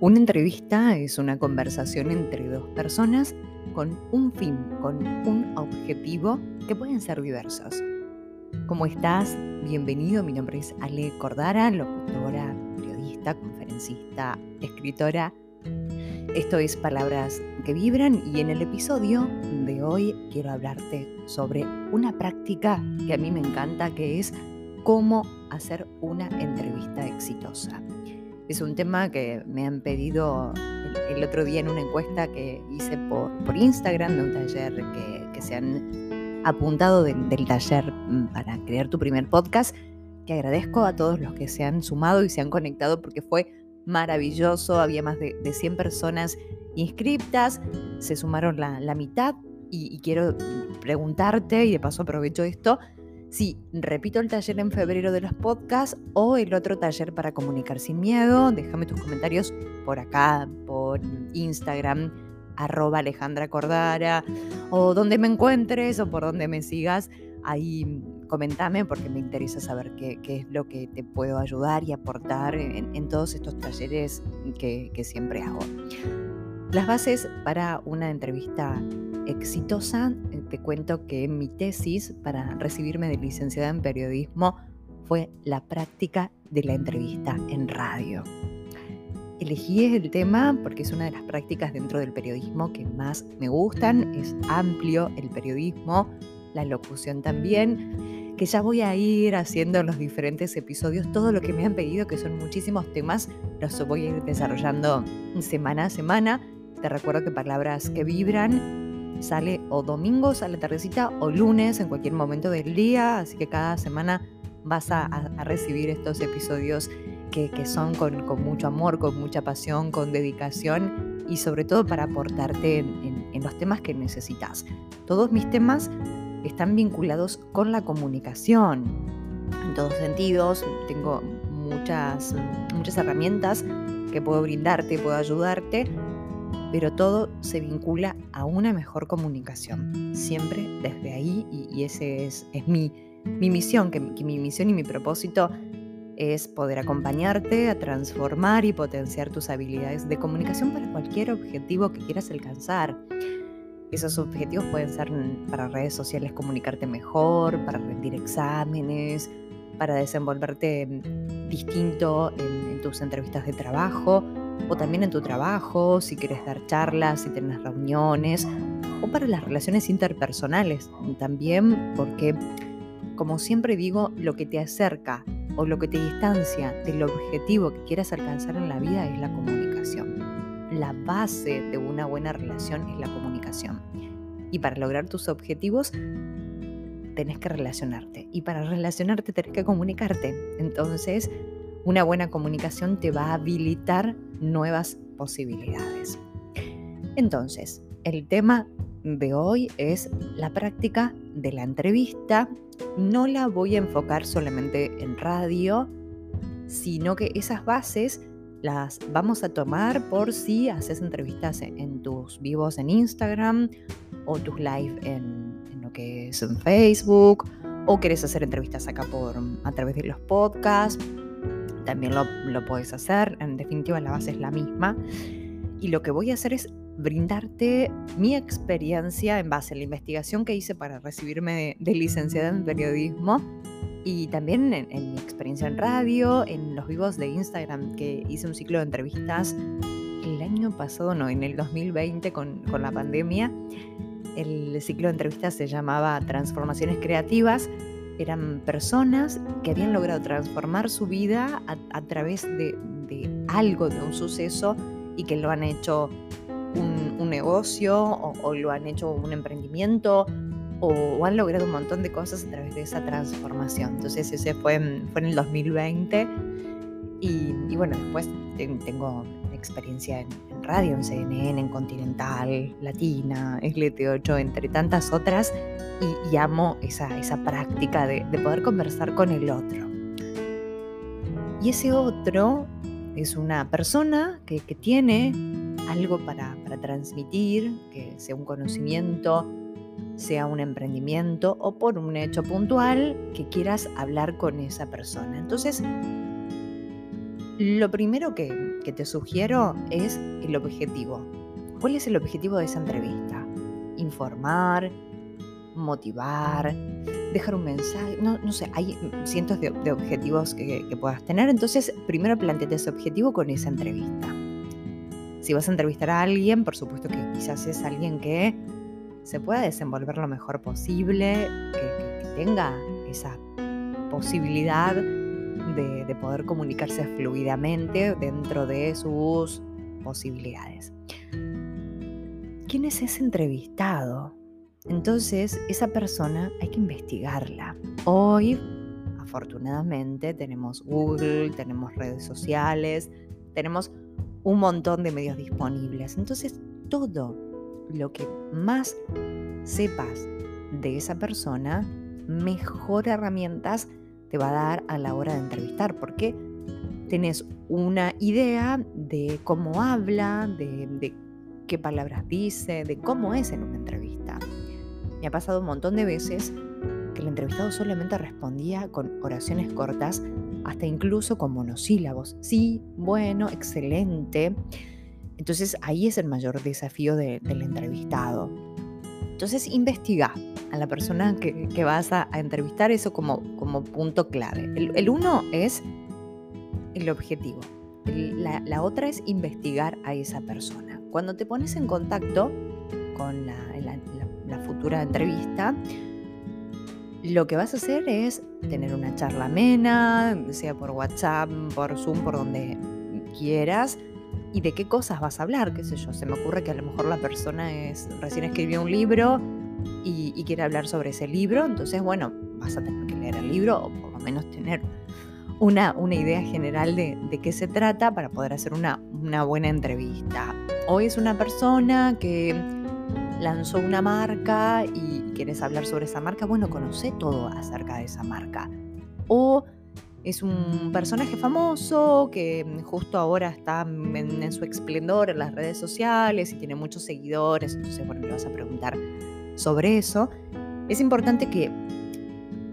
Una entrevista es una conversación entre dos personas con un fin, con un objetivo que pueden ser diversos. ¿Cómo estás? Bienvenido, mi nombre es Ale Cordara, locutora, periodista, conferencista, escritora. Esto es Palabras que Vibran y en el episodio de hoy quiero hablarte sobre una práctica que a mí me encanta, que es cómo hacer una entrevista exitosa. Es un tema que me han pedido el, otro día en una encuesta que hice por, Instagram de un taller que, se han apuntado del taller mm, para crear tu primer podcast, que agradezco a todos los que se han sumado y se han conectado porque fue maravilloso, había más de, 100 personas inscriptas, se sumaron la, mitad y quiero preguntarte, y de paso aprovecho esto, Sí, repito el taller en febrero de los podcasts o el otro taller para comunicar sin miedo. Déjame tus comentarios por acá, por Instagram, arroba Alejandra Cordara, o donde me encuentres o por donde me sigas. Ahí comentame porque me interesa saber qué, es lo que te puedo ayudar y aportar en, todos estos talleres que siempre hago. Las bases para una entrevista exitosa, eh, te cuento que mi tesis para recibirme de licenciada en periodismo fue la práctica de la entrevista en radio. Elegí el tema porque es una de las prácticas dentro del periodismo que más me gustan, es amplio el periodismo, la locución también, que ya voy a ir haciendo en los diferentes episodios todo lo que me han pedido, que son muchísimos temas, los voy a ir desarrollando semana a semana te recuerdo que Palabras que Vibran sale o domingos a la tardecita o lunes en cualquier momento del día, así que cada semana vas a, recibir estos episodios que, son con, mucho amor, con mucha pasión, con dedicación y sobre todo para aportarte en, en los temas que necesitas. Todos mis temas están vinculados con la comunicación. En todos sentidos, tengo muchas, muchas herramientas que puedo brindarte, puedo ayudarte pero todo se vincula a una mejor comunicación, siempre desde ahí y, ese es, mi, mi, misión, que, mi misión y mi propósito es poder acompañarte a transformar y potenciar tus habilidades de comunicación para cualquier objetivo que quieras alcanzar. Esos objetivos pueden ser para redes sociales comunicarte mejor, para rendir exámenes, para desenvolverte distinto en, en tus entrevistas de trabajo o también en tu trabajo, si quieres dar charlas, si tienes reuniones, o para las relaciones interpersonales también, porque como siempre digo, lo que te acerca o lo que te distancia del objetivo que quieras alcanzar en la vida es la comunicación. La base de una buena relación es la comunicación. Y para lograr tus objetivos tenés que relacionarte. Y para relacionarte tenés que comunicarte. Entonces, una buena comunicación te va a habilitar nuevas posibilidades. Entonces, el tema de hoy es la práctica de la entrevista. No la voy a enfocar solamente en radio, sino que esas bases las vamos a tomar por si haces entrevistas en tus vivos en Instagram o tus live en, lo que es en Facebook o querés hacer entrevistas acá por a través de los podcasts también lo, lo puedes hacer. En definitiva, la base es la misma. Y lo que voy a hacer es brindarte mi experiencia en base a la investigación que hice para recibirme de, licenciada en periodismo y también en, mi experiencia en radio, en los vivos de Instagram, que hice un ciclo de entrevistas el año pasado, no, en el 2020 con, con la pandemia. El ciclo de entrevistas se llamaba Transformaciones Creativas eran personas que habían logrado transformar su vida a, través de, algo, de un suceso, y que lo han hecho un, negocio o, lo han hecho un emprendimiento o, han logrado un montón de cosas a través de esa transformación. Entonces ese fue, fue en el 2020 y, y bueno, después tengo experiencia en, radio, en CNN, en Continental, Latina, SLT8, entre tantas otras, y, amo esa, esa práctica de, poder conversar con el otro. Y ese otro es una persona que, tiene algo para, para, transmitir, que sea un conocimiento, sea un emprendimiento o por un hecho puntual que quieras hablar con esa persona. Entonces, Lo primero que, que te sugiero es el objetivo. ¿Cuál es el objetivo de esa entrevista? Informar, motivar, dejar un mensaje, no, no sé, hay cientos de, objetivos que, puedas tener, entonces primero planteate ese objetivo con esa entrevista. Si vas a entrevistar a alguien, por supuesto que quizás es alguien que se pueda desenvolver lo mejor posible, que, tenga esa posibilidad de, de poder comunicarse fluidamente dentro de sus posibilidades. ¿Quién es ese entrevistado? Entonces, esa persona hay que investigarla. Hoy, afortunadamente, tenemos Google, tenemos redes sociales, tenemos un montón de medios disponibles. Entonces, todo lo que más sepas de esa persona, mejor herramientas te va a dar a la hora de entrevistar, porque tenés una idea de cómo habla, de, qué palabras dice, de cómo es en una entrevista. Me ha pasado un montón de veces que el entrevistado solamente respondía con oraciones cortas, hasta incluso con monosílabos. Sí, bueno, excelente. Entonces ahí es el mayor desafío del entrevistado. Entonces investiga a la persona que, vas a, entrevistar, eso como, como punto clave. El, uno es el objetivo. la, otra es investigar a esa persona. Cuando te pones en contacto con la, la futura entrevista, lo que vas a hacer es tener una charla amena, sea por WhatsApp, por Zoom, por donde quieras, y de qué cosas vas a hablar, qué sé yo. Se me ocurre que a lo mejor la persona es, recién escribió un libro y, quiere hablar sobre ese libro, entonces bueno, vas a tener que leer el libro o por lo menos tener una, una idea general de, de, qué se trata para poder hacer una, una buena entrevista. Hoy es una persona que lanzó una marca y quieres hablar sobre esa marca, bueno, conoce todo acerca de esa marca. O es un personaje famoso que justo ahora está en, su esplendor en las redes sociales y tiene muchos seguidores, entonces, bueno, le vas a preguntar sobre eso. Es importante que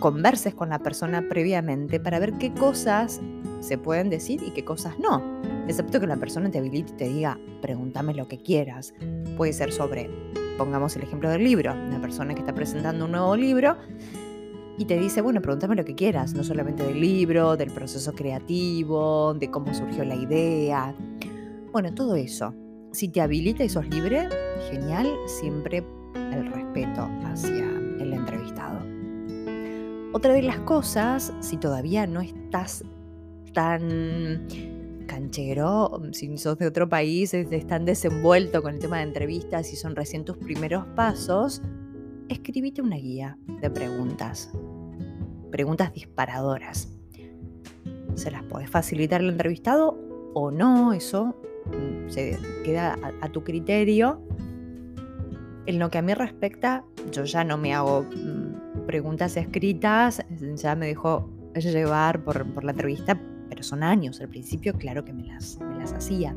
converses con la persona previamente para ver qué cosas se pueden decir y qué cosas no. Excepto que la persona te habilite y te diga, pregúntame lo que quieras. Puede ser sobre pongamos el ejemplo del libro, una persona que está presentando un nuevo libro y te dice, bueno, pregúntame lo que quieras, no solamente del libro, del proceso creativo, de cómo surgió la idea. Bueno, todo eso. Si te habilita y sos libre, genial, siempre el respeto hacia el entrevistado. Otra de las cosas, si todavía no estás tan canchero, si sos de otro país, están desenvuelto con el tema de entrevistas y son recién tus primeros pasos, escribite una guía de preguntas. Preguntas disparadoras. ¿Se las podés facilitar al entrevistado o no? Eso mm, se queda a, tu criterio. En lo que a mí respecta, yo ya no me hago mm, preguntas escritas, ya me dejo llevar por, por la entrevista pero son años. Al principio, claro que me las, me las hacía.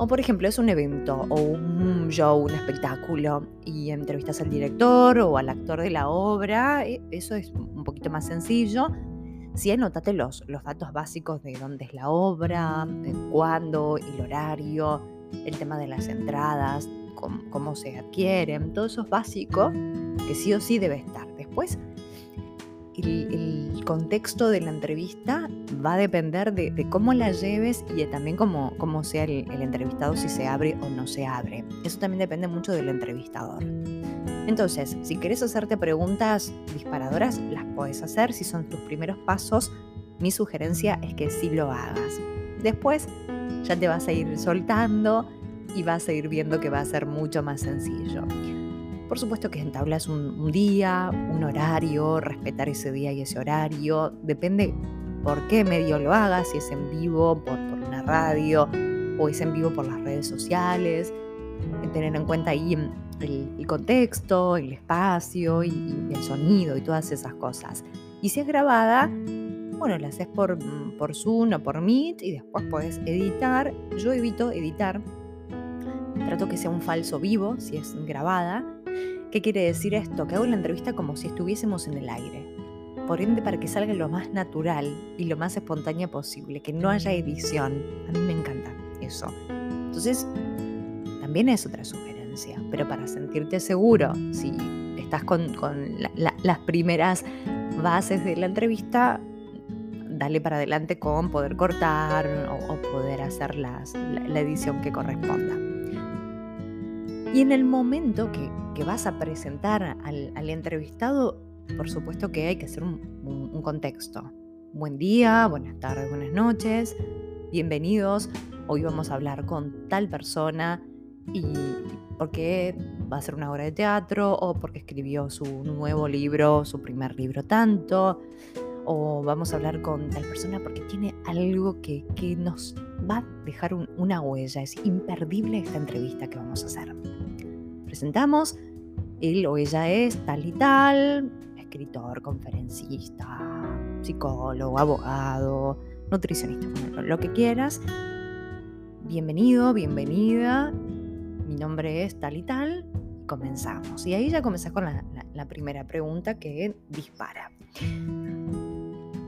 O por ejemplo, es un evento o un show, un espectáculo, y entrevistas al director o al actor de la obra, e, eso es un poquito más sencillo. Si anotate los, los datos básicos de dónde es la obra, cuándo, el horario, el tema de las entradas, cómo, cómo se adquieren, todo eso es básico que sí o sí debe estar. Después, el, contexto de la entrevista va a depender de, cómo la lleves y también cómo, cómo sea el, entrevistado, si se abre o no se abre. Eso también depende mucho del entrevistador. Entonces, si querés hacerte preguntas disparadoras, las puedes hacer. Si son tus primeros pasos, mi sugerencia es que sí lo hagas. Después ya te vas a ir soltando y vas a ir viendo que va a ser mucho más sencillo. Por supuesto que entablas un, un día, un horario, respetar ese día y ese horario. Depende por qué medio lo hagas, si es en vivo, por, una radio o es en vivo por las redes sociales. Tener en cuenta ahí el, contexto, el espacio y, el sonido y todas esas cosas. Y si es grabada, bueno, la haces por, por Zoom o por Meet y después puedes editar. Yo evito editar. Trato que sea un falso vivo si es grabada ¿Qué quiere decir esto? Que hago la entrevista como si estuviésemos en el aire. por ende para que salga lo más natural y lo más espontánea posible, que no haya edición. A mí me encanta eso. Entonces, también es otra sugerencia, pero para sentirte seguro, si estás con, las primeras bases de la entrevista, dale para adelante con poder cortar o, poder hacer la, edición que corresponda. Y en el momento que, vas a presentar al, entrevistado, por supuesto que hay que hacer un contexto. Buen día, buenas tardes, buenas noches, bienvenidos. Hoy vamos a hablar con tal persona y porque va a ser una obra de teatro o porque escribió su nuevo libro, su primer libro tanto, o vamos a hablar con tal persona porque tiene algo que, nos va a dejar una huella. Es imperdible esta entrevista que vamos a hacer. Presentamos, él o ella es tal y tal, escritor, conferencista, psicólogo, abogado, nutricionista, lo que quieras. Bienvenido, bienvenida mi nombre es tal y tal, comenzamos. Y ahí ya comenzás con la, primera pregunta que dispara.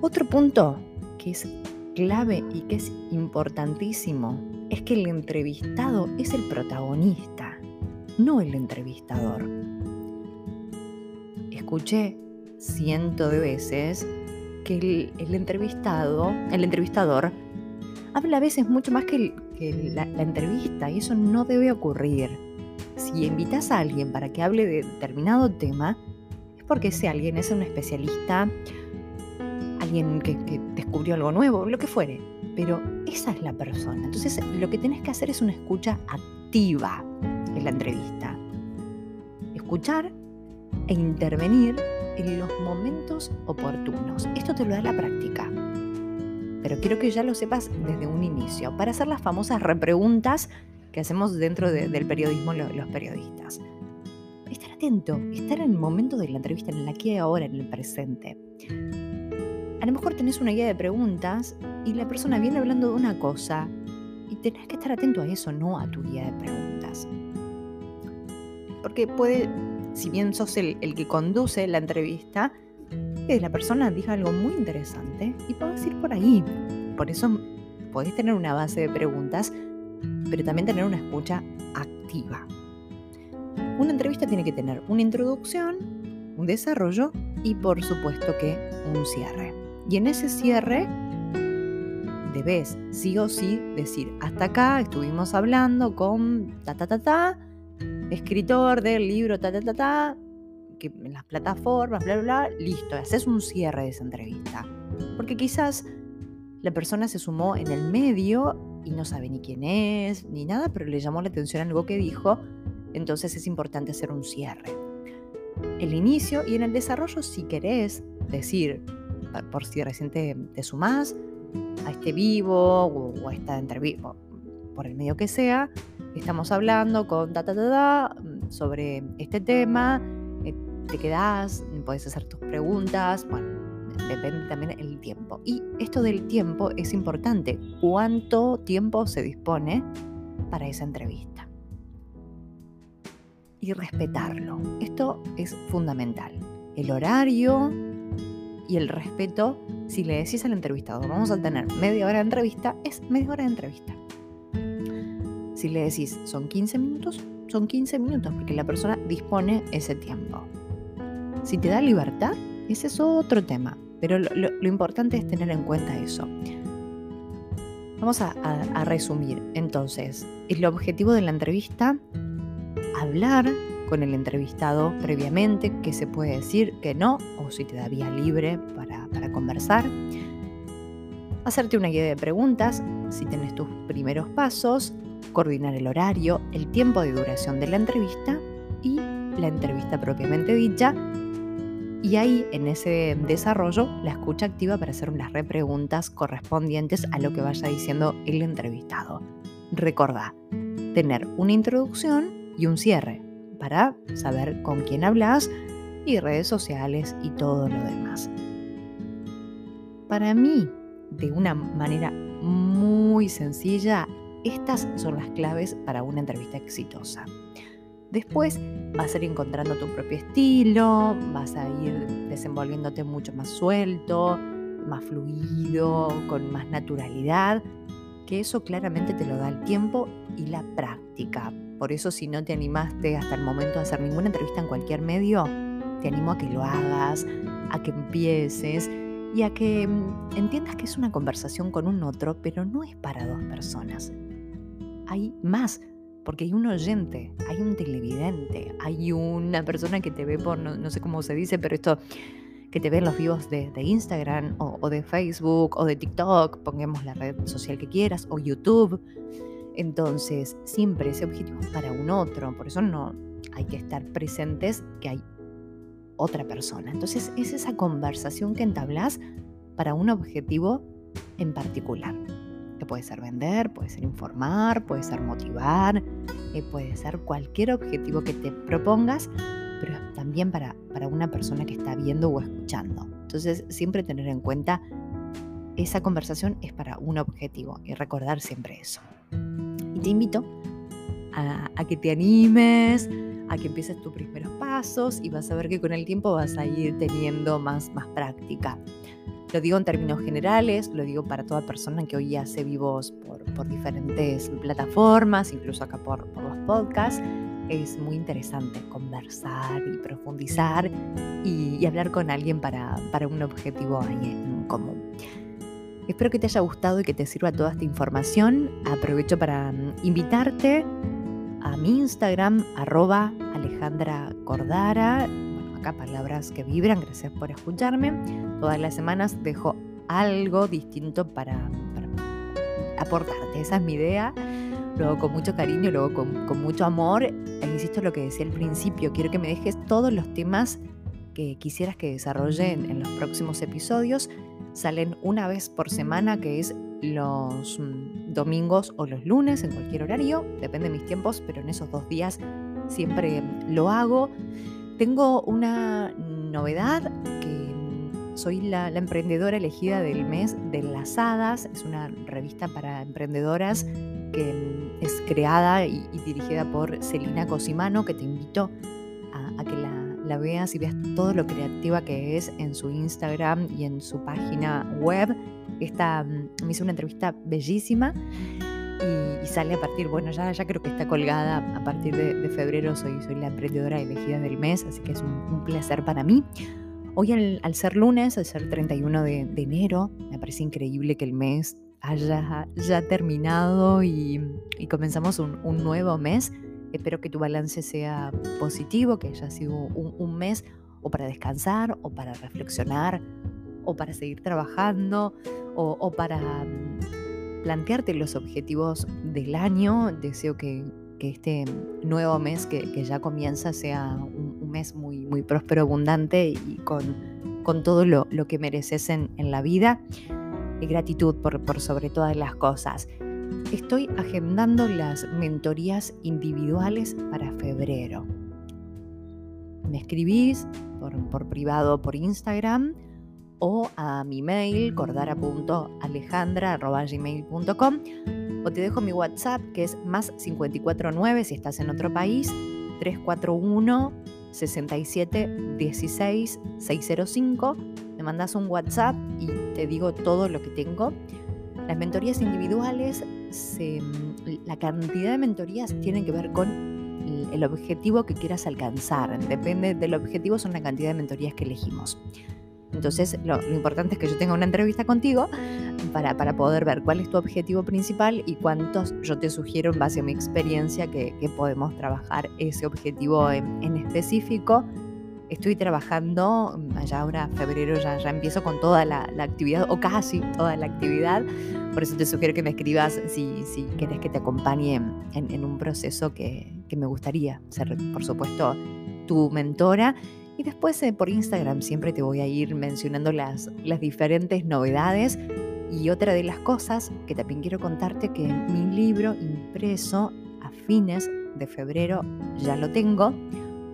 Otro punto que es clave y que es importantísimo es que el entrevistado es el protagonista, no el entrevistador. Escuché cientos de veces que el, el entrevistado, el entrevistador, habla a veces mucho más que la, entrevista y eso no debe ocurrir. Si invitas a alguien para que hable de determinado tema, es porque ese alguien es un especialista, alguien que, que descubrió algo nuevo, lo que fuere. Pero esa es la persona. Entonces lo que tenés que hacer es una escucha activa en la entrevista. Escuchar e intervenir en los momentos oportunos. Esto te lo da la práctica pero quiero que ya lo sepas desde un inicio, para hacer las famosas repreguntas que hacemos dentro del periodismo los, periodistas. Estar atento, estar en el momento de la entrevista, en la que ahora, en el presente. A lo mejor tenés una guía de preguntas y la persona viene hablando de una cosa y tenés que estar atento a eso, no a tu guía de preguntas. Porque puede, si bien sos el, el que conduce la entrevista, que la persona diga algo muy interesante y puedes ir por ahí. Por eso podés tener una base de preguntas, pero también tener una escucha activa. Una entrevista tiene que tener una introducción, un desarrollo y por supuesto que un cierre. Y en ese cierre debes sí o sí decir, hasta acá estuvimos hablando con ta ta ta ta, escritor del libro ta ta ta ta, que en las plataformas, bla, bla, bla, listo, haces un cierre de esa entrevista. Porque quizás la persona se sumó en el medio y no sabe ni quién es, ni nada, pero le llamó la atención algo que dijo, entonces es importante hacer un cierre. El inicio y en el desarrollo, si querés decir, por si recién te, te sumás a este vivo o, a esta entrevista, por el medio que sea, estamos hablando con ta, ta, ta, sobre este tema te quedás, puedes hacer tus preguntas, bueno, depende también el tiempo. Y esto del tiempo es importante, cuánto tiempo se dispone para esa entrevista. Y respetarlo, esto es fundamental. El horario y el respeto, si le decís al entrevistado, vamos a tener media hora de entrevista, es media hora de entrevista. Si le decís, son 15 minutos, son 15 minutos, porque la persona dispone ese tiempo. Si te da libertad, ese es otro tema, pero lo, importante es tener en cuenta eso. Vamos a, resumir. Entonces, el objetivo de la entrevista, hablar con el entrevistado previamente, qué se puede decir, qué no, o si te da vía libre para, para conversar. Hacerte una guía de preguntas, si tenés tus primeros pasos, coordinar el horario, el tiempo de duración de la entrevista y la entrevista propiamente dicha y ahí, en ese desarrollo, la escucha activa para hacer las repreguntas correspondientes a lo que vaya diciendo el entrevistado. Recordá, tener una introducción y un cierre para saber con quién hablas y redes sociales y todo lo demás. Para mí, de una manera muy sencilla, estas son las claves para una entrevista exitosa. Después vas a ir encontrando tu propio estilo, vas a ir desenvolviéndote mucho más suelto, más fluido, con más naturalidad, que eso claramente te lo da el tiempo y la práctica. Por eso si no te animaste hasta el momento a hacer ninguna entrevista en cualquier medio, te animo a que lo hagas, a que empieces y a que mm, entiendas que es una conversación con un otro, pero no es para dos personas. Hay más, porque hay un oyente, hay un televidente, hay una persona que te ve por, no, sé cómo se dice, pero esto que te ve en los vivos de, Instagram o, o, de Facebook o de TikTok, pongamos la red social que quieras, o YouTube. Entonces, siempre ese objetivo es para un otro, por eso no hay que estar presentes que hay otra persona. Entonces es esa conversación que entablas para un objetivo en particular. Que puede ser vender, puede ser informar, puede ser motivar, eh, puede ser cualquier objetivo que te propongas, pero también para, para una persona que está viendo o escuchando. Entonces siempre tener en cuenta esa conversación es para un objetivo y recordar siempre eso. Y te invito a, a que te animes, a que empieces tus primeros pasos y vas a ver que con el tiempo vas a ir teniendo más, más práctica. Lo digo en términos generales, lo digo para toda persona que hoy hace vivos por, por diferentes plataformas, incluso acá por, los podcasts. Es muy interesante conversar y profundizar y, y hablar con alguien para, para un objetivo ahí en común. Espero que te haya gustado y que te sirva toda esta información. Aprovecho para mm, invitarte a mi Instagram, arroba Alejandra Cordara. Acá palabras que vibran, gracias por escucharme. Todas las semanas dejo algo distinto para, aportarte, esa es mi idea. Luego con mucho cariño, luego con, mucho amor. E insisto lo que decía al principio, quiero que me dejes todos los temas que quisieras que desarrolle en los próximos episodios. Salen una vez por semana, que es los mm, domingos o los lunes, en cualquier horario, depende de mis tiempos, pero en esos dos días siempre lo hago. Tengo una novedad que mm, soy la, emprendedora elegida del mes de Las Hadas, es una revista para emprendedoras que mm, es creada y, dirigida por Celina Cosimano, que te invito a, que la, la veas y veas todo lo creativa que es en su Instagram y en su página web. Esta, mm, me hizo una entrevista bellísima y, sale a partir, bueno, ya, ya creo que está colgada a partir de, febrero, soy, soy la emprendedora elegida del mes, así que es un, placer para mí. Hoy al, ser lunes, al ser 31 de, enero, me parece increíble que el mes haya ya terminado y, comenzamos un, nuevo mes. Espero que tu balance sea positivo, que haya sido un, un mes o para descansar o para reflexionar o para seguir trabajando o, para mm, plantearte los objetivos del año. Deseo que, este nuevo mes que, ya comienza sea un, mes muy, muy próspero, abundante y con, con todo lo, que mereces en, la vida. Y gratitud por, por sobre todas las cosas. Estoy agendando las mentorías individuales para febrero. Me escribís por, por privado por Instagram o a mi mail cordara.alejandra.gmail.com o te dejo mi WhatsApp que es más 549 si estás en otro país 341 67 16 605 me mandas un WhatsApp y te digo todo lo que tengo. Las mentorías individuales la cantidad de mentorías tienen que ver con el objetivo que quieras alcanzar. Depende del objetivo son la cantidad de mentorías que elegimos entonces, lo, importante es que yo tenga una entrevista contigo para, poder ver cuál es tu objetivo principal y cuántos yo te sugiero en base a mi experiencia que, podemos trabajar ese objetivo en, específico. Estoy trabajando, allá ahora febrero ya, ya empiezo con toda la, actividad, o casi toda la actividad, por eso te sugiero que me escribas si, si querés que te acompañe en, un proceso que, que me gustaría ser, por supuesto, tu mentora y después eh, por Instagram siempre te voy a ir mencionando las, las diferentes novedades. Y otra de las cosas que también quiero contarte que mi libro impreso a fines de febrero ya lo tengo.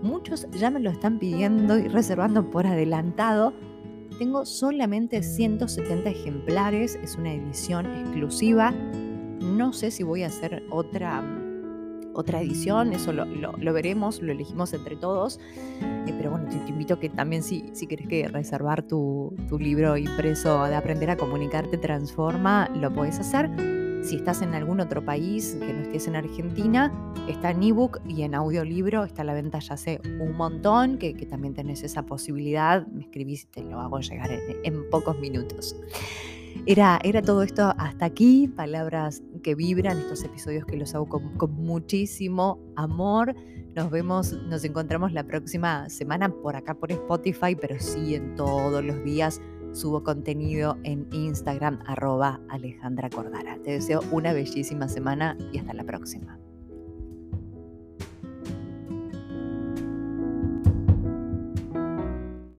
Muchos ya me lo están pidiendo y reservando por adelantado. Tengo solamente 170 ejemplares, es una edición exclusiva. No sé si voy a hacer otra otra edición, eso lo, veremos, lo elegimos entre todos. Eh, pero bueno, te, invito a que también si, si querés que reservar tu, tu libro impreso de Aprender a Comunicarte Transforma, lo podés hacer. Si estás en algún otro país que no estés en Argentina, está en ebook y en audiolibro, está a la venta ya hace un montón, que, también tenés esa posibilidad. Me escribís y te lo hago llegar en, pocos minutos. Era, era, todo esto hasta aquí, palabras que vibran, estos episodios que los hago con, muchísimo amor. Nos vemos, nos encontramos la próxima semana por acá por Spotify, pero sí en todos los días subo contenido en Instagram arroba Alejandra Cordara. Te deseo una bellísima semana y hasta la próxima.